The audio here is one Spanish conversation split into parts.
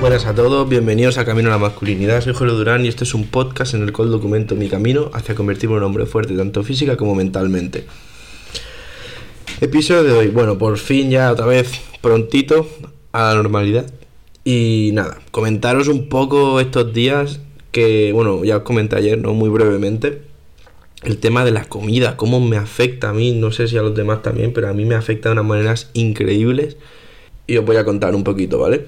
Buenas a todos, bienvenidos a Camino a la Masculinidad. Soy Julio Durán y este es un podcast en el cual documento mi camino hacia convertirme en un hombre fuerte, tanto física como mentalmente. Episodio de hoy, bueno, por fin ya otra vez prontito a la normalidad. Y nada, comentaros un poco estos días que, bueno, ya os comenté ayer, ¿no? Muy brevemente. El tema de la comida, cómo me afecta a mí, no sé si a los demás también, pero a mí me afecta de unas maneras increíbles. Y os voy a contar un poquito, ¿vale?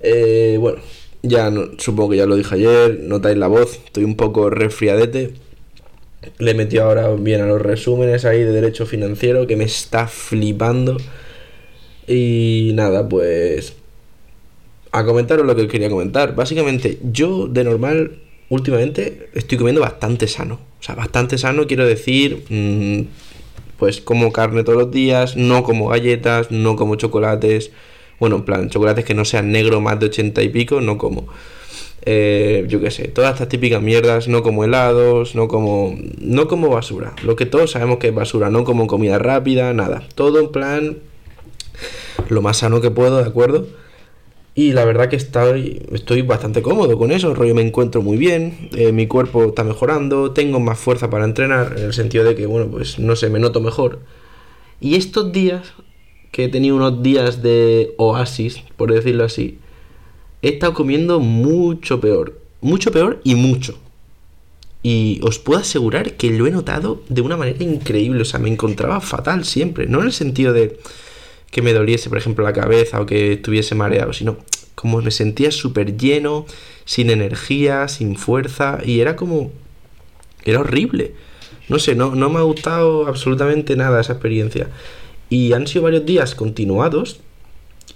Eh, bueno, ya supongo que ya lo dije ayer, notáis la voz, estoy un poco resfriadete. Le metido ahora bien a los resúmenes ahí de derecho financiero que me está flipando. Y nada, pues a comentaros lo que quería comentar. Básicamente, yo de normal últimamente estoy comiendo bastante sano. O sea, bastante sano quiero decir, mm, pues como carne todos los días, no como galletas, no como chocolates bueno, en plan, chocolates que no sean negro más de 80 y pico, no como. Eh, yo qué sé, todas estas típicas mierdas, no como helados, no como, no como basura. Lo que todos sabemos que es basura, no como comida rápida, nada. Todo en plan lo más sano que puedo, ¿de acuerdo? Y la verdad que estoy, estoy bastante cómodo con eso, rollo me encuentro muy bien, eh, mi cuerpo está mejorando, tengo más fuerza para entrenar, en el sentido de que, bueno, pues no sé, me noto mejor. Y estos días que he tenido unos días de oasis, por decirlo así, he estado comiendo mucho peor. Mucho peor y mucho. Y os puedo asegurar que lo he notado de una manera increíble. O sea, me encontraba fatal siempre. No en el sentido de que me doliese, por ejemplo, la cabeza o que estuviese mareado, sino como me sentía súper lleno, sin energía, sin fuerza. Y era como... Era horrible. No sé, no, no me ha gustado absolutamente nada esa experiencia. Y han sido varios días continuados.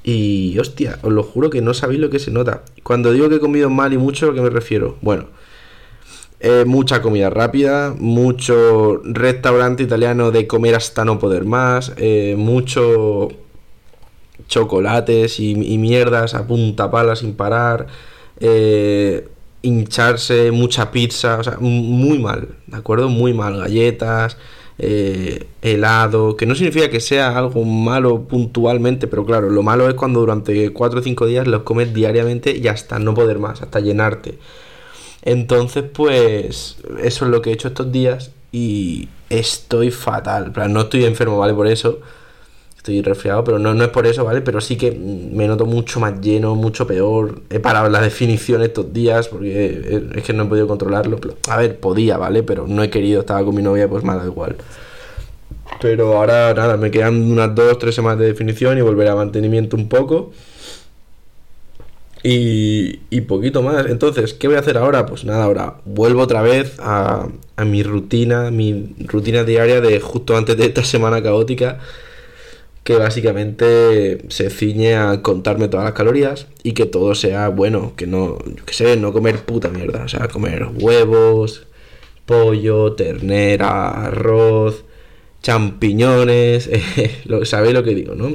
Y hostia, os lo juro que no sabéis lo que se nota. Cuando digo que he comido mal y mucho, ¿a qué me refiero? Bueno, mucha comida rápida, mucho restaurante italiano de comer hasta no poder más, eh, mucho chocolates y, mierdas a punta pala sin parar, eh, hincharse, mucha pizza, o sea, muy mal, ¿de acuerdo? Muy mal, galletas, eh, helado, que no significa que sea algo malo puntualmente, pero claro, lo malo es cuando durante 4 o 5 días los comes diariamente y hasta no poder más, hasta llenarte. Entonces, pues, eso es lo que he hecho estos días y estoy fatal. no estoy enfermo, ¿vale? Por eso estoy resfriado, pero no, no es por eso, ¿vale? Pero sí que me noto mucho más lleno, mucho peor. He parado la definición estos días porque es que no he podido controlarlo. A ver, podía, ¿vale? Pero no he querido, estaba con mi novia, pues me da igual. Pero ahora nada, me quedan unas dos, tres semanas de definición y volveré a mantenimiento un poco. Y, y poquito más. Entonces, ¿qué voy a hacer ahora? Pues nada, ahora vuelvo otra vez a, a mi rutina, mi rutina diaria de justo antes de esta semana caótica que básicamente se ciñe a contarme todas las calorías y que todo sea bueno, que no, yo qué sé, no comer puta mierda, o sea, comer huevos, pollo, ternera, arroz, champiñones, lo, ¿sabéis lo que digo, no?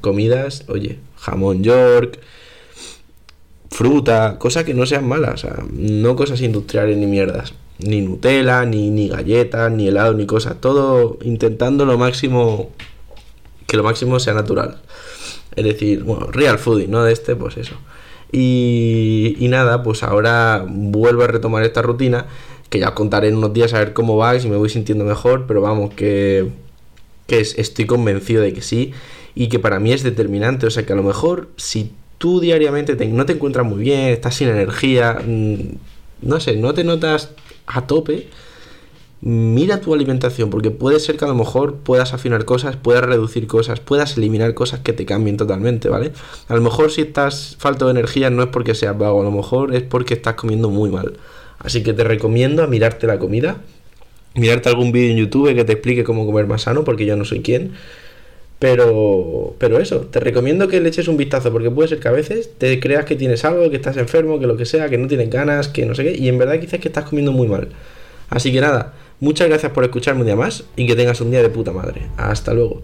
comidas, oye, jamón york, fruta, cosas que no sean malas, o sea, no cosas industriales ni mierdas, ni Nutella, ni, ni galletas, ni helado, ni cosas, todo intentando lo máximo que lo máximo sea natural. Es decir, bueno, real fooding, ¿no? De este, pues eso. Y, y nada, pues ahora vuelvo a retomar esta rutina, que ya os contaré en unos días a ver cómo va y si me voy sintiendo mejor, pero vamos, que, que estoy convencido de que sí y que para mí es determinante. O sea, que a lo mejor si tú diariamente no te encuentras muy bien, estás sin energía, mm, no sé, no te notas a tope, mira tu alimentación, porque puede ser que a lo mejor puedas afinar cosas, puedas reducir cosas, puedas eliminar cosas que te cambien totalmente, ¿vale? A lo mejor si estás falto de energía no es porque seas vago, a lo mejor es porque estás comiendo muy mal. Así que te recomiendo a mirarte la comida, mirarte algún vídeo en YouTube que te explique cómo comer más sano, porque yo no soy quien. Pero, pero eso, te recomiendo que le eches un vistazo, porque puede ser que a veces te creas que tienes algo, que estás enfermo, que lo que sea, que no tienes ganas, que no sé qué, y en verdad quizás que estás comiendo muy mal. Así que nada, Muchas gracias por escucharme un día más y que tengas un día de puta madre. Hasta luego.